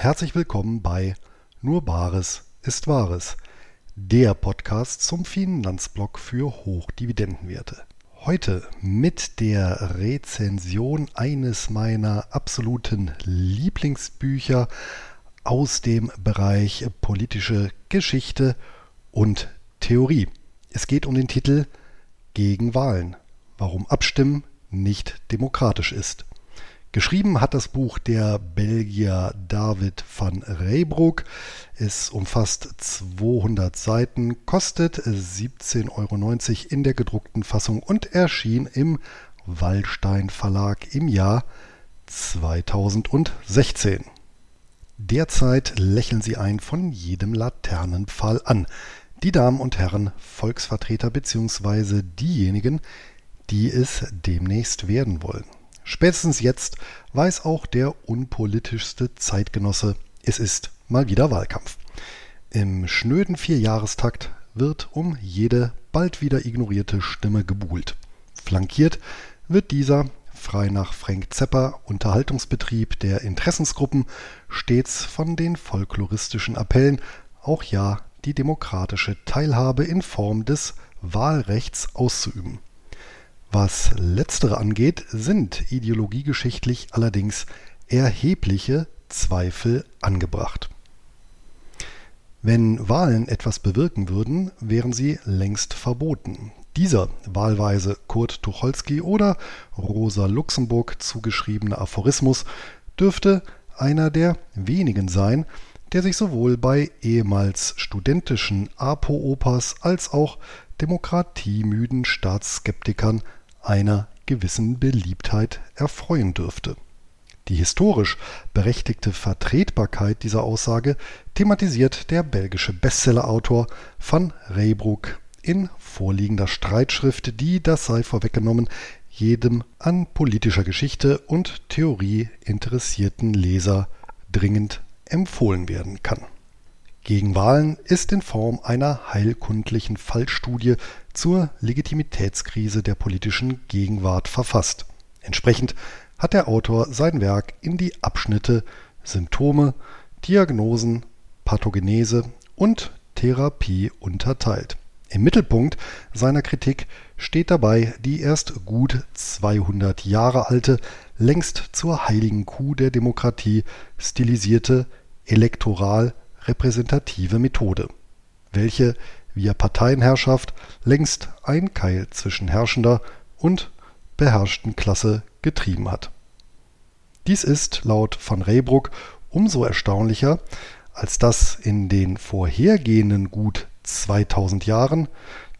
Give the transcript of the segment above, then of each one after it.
Herzlich willkommen bei Nur Bares ist Wahres, der Podcast zum Finanzblock für Hochdividendenwerte. Heute mit der Rezension eines meiner absoluten Lieblingsbücher aus dem Bereich politische Geschichte und Theorie. Es geht um den Titel Gegen Wahlen. Warum Abstimmen nicht demokratisch ist. Geschrieben hat das Buch der Belgier David van Reybroek. Es umfasst 200 Seiten, kostet 17,90 Euro in der gedruckten Fassung und erschien im Wallstein Verlag im Jahr 2016. Derzeit lächeln sie ein von jedem Laternenpfahl an. Die Damen und Herren Volksvertreter bzw. diejenigen, die es demnächst werden wollen. Spätestens jetzt weiß auch der unpolitischste Zeitgenosse, es ist mal wieder Wahlkampf. Im schnöden Vierjahrestakt wird um jede bald wieder ignorierte Stimme gebuhlt. Flankiert wird dieser frei nach Frank Zepper Unterhaltungsbetrieb der Interessensgruppen stets von den folkloristischen Appellen, auch ja die demokratische Teilhabe in Form des Wahlrechts auszuüben. Was letztere angeht, sind ideologiegeschichtlich allerdings erhebliche Zweifel angebracht. Wenn Wahlen etwas bewirken würden, wären sie längst verboten. Dieser wahlweise Kurt Tucholsky oder Rosa Luxemburg zugeschriebene Aphorismus dürfte einer der wenigen sein, der sich sowohl bei ehemals studentischen Apo-Opas als auch demokratiemüden Staatsskeptikern einer gewissen Beliebtheit erfreuen dürfte. Die historisch berechtigte Vertretbarkeit dieser Aussage thematisiert der belgische Bestsellerautor van Reybroek in vorliegender Streitschrift, die, das sei vorweggenommen, jedem an politischer Geschichte und Theorie interessierten Leser dringend empfohlen werden kann. Gegen Wahlen ist in Form einer heilkundlichen Fallstudie zur Legitimitätskrise der politischen Gegenwart verfasst. Entsprechend hat der Autor sein Werk in die Abschnitte Symptome, Diagnosen, Pathogenese und Therapie unterteilt. Im Mittelpunkt seiner Kritik steht dabei die erst gut 200 Jahre alte, längst zur heiligen Kuh der Demokratie stilisierte elektoral repräsentative Methode, welche via Parteienherrschaft längst ein Keil zwischen herrschender und beherrschten Klasse getrieben hat. Dies ist laut van Reybruck umso erstaunlicher, als dass in den vorhergehenden gut 2000 Jahren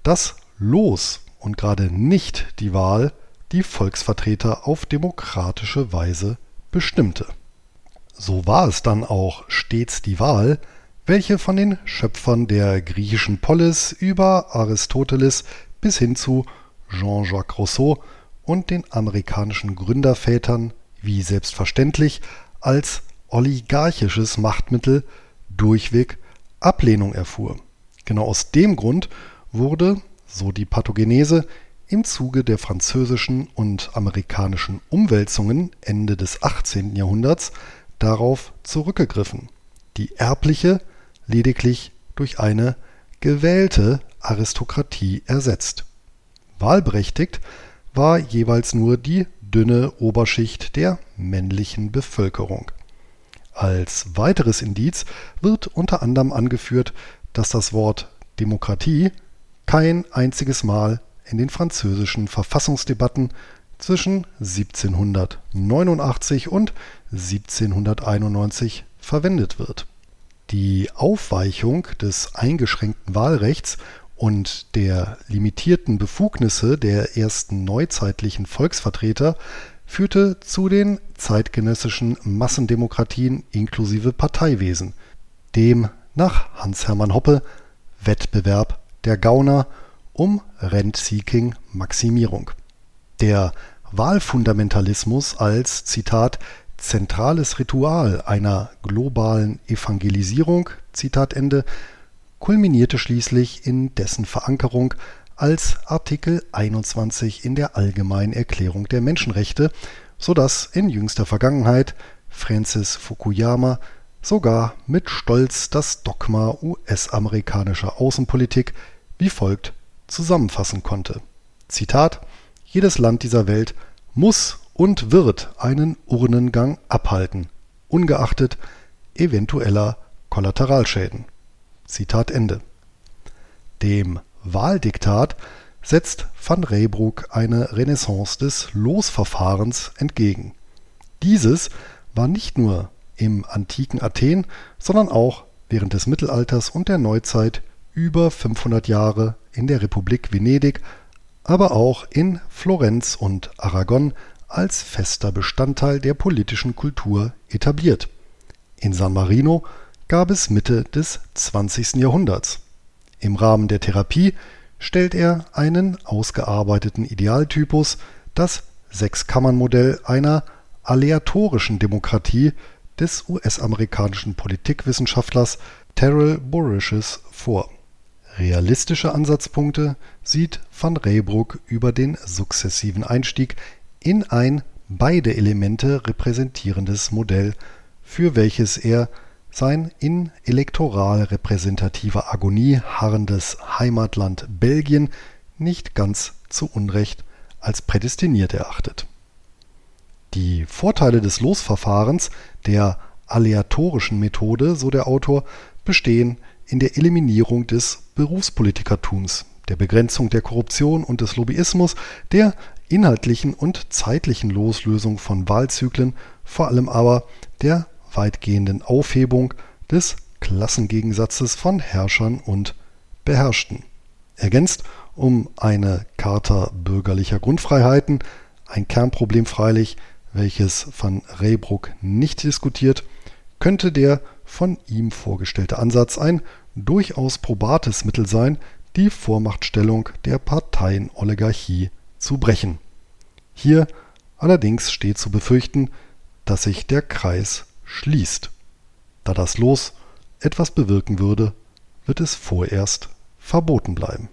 das Los und gerade nicht die Wahl die Volksvertreter auf demokratische Weise bestimmte. So war es dann auch stets die Wahl, welche von den Schöpfern der griechischen Polis über Aristoteles bis hin zu Jean-Jacques Rousseau und den amerikanischen Gründervätern wie selbstverständlich als oligarchisches Machtmittel durchweg Ablehnung erfuhr. Genau aus dem Grund wurde, so die Pathogenese, im Zuge der französischen und amerikanischen Umwälzungen Ende des 18. Jahrhunderts darauf zurückgegriffen, die erbliche lediglich durch eine gewählte Aristokratie ersetzt. Wahlberechtigt war jeweils nur die dünne Oberschicht der männlichen Bevölkerung. Als weiteres Indiz wird unter anderem angeführt, dass das Wort Demokratie kein einziges Mal in den französischen Verfassungsdebatten zwischen 1789 und 1791 verwendet wird. Die Aufweichung des eingeschränkten Wahlrechts und der limitierten Befugnisse der ersten neuzeitlichen Volksvertreter führte zu den zeitgenössischen Massendemokratien inklusive Parteiwesen, dem nach Hans-Hermann Hoppe Wettbewerb der Gauner um Rent-Seeking-Maximierung. Der Wahlfundamentalismus als Zitat zentrales Ritual einer globalen Evangelisierung Zitat Ende, kulminierte schließlich in dessen Verankerung als Artikel 21 in der Allgemeinen Erklärung der Menschenrechte, so dass in jüngster Vergangenheit Francis Fukuyama sogar mit Stolz das Dogma US-amerikanischer Außenpolitik wie folgt zusammenfassen konnte. Zitat Jedes Land dieser Welt muss und wird einen Urnengang abhalten, ungeachtet eventueller Kollateralschäden. Zitat Ende. Dem Wahldiktat setzt van Reybrouck eine Renaissance des Losverfahrens entgegen. Dieses war nicht nur im antiken Athen, sondern auch während des Mittelalters und der Neuzeit über 500 Jahre in der Republik Venedig, aber auch in Florenz und Aragon als fester Bestandteil der politischen Kultur etabliert. In San Marino gab es Mitte des 20. Jahrhunderts. Im Rahmen der Therapie stellt er einen ausgearbeiteten Idealtypus, das Sechskammernmodell einer aleatorischen Demokratie des US-amerikanischen Politikwissenschaftlers Terrell Borishes vor. Realistische Ansatzpunkte sieht van Reybrouck über den sukzessiven Einstieg in ein beide Elemente repräsentierendes Modell, für welches er sein in elektoral repräsentativer Agonie harrendes Heimatland Belgien nicht ganz zu Unrecht als prädestiniert erachtet. Die Vorteile des Losverfahrens, der aleatorischen Methode, so der Autor, bestehen in der Eliminierung des Berufspolitikertums, der Begrenzung der Korruption und des Lobbyismus, der inhaltlichen und zeitlichen Loslösung von Wahlzyklen, vor allem aber der weitgehenden Aufhebung des Klassengegensatzes von Herrschern und Beherrschten. Ergänzt um eine Charta bürgerlicher Grundfreiheiten, ein Kernproblem freilich, welches van Reybrouck nicht diskutiert, könnte der von ihm vorgestellte Ansatz ein durchaus probates Mittel sein, die Vormachtstellung der Parteienoligarchie zu brechen. Hier allerdings steht zu befürchten, dass sich der Kreis schließt. Da das Los etwas bewirken würde, wird es vorerst verboten bleiben.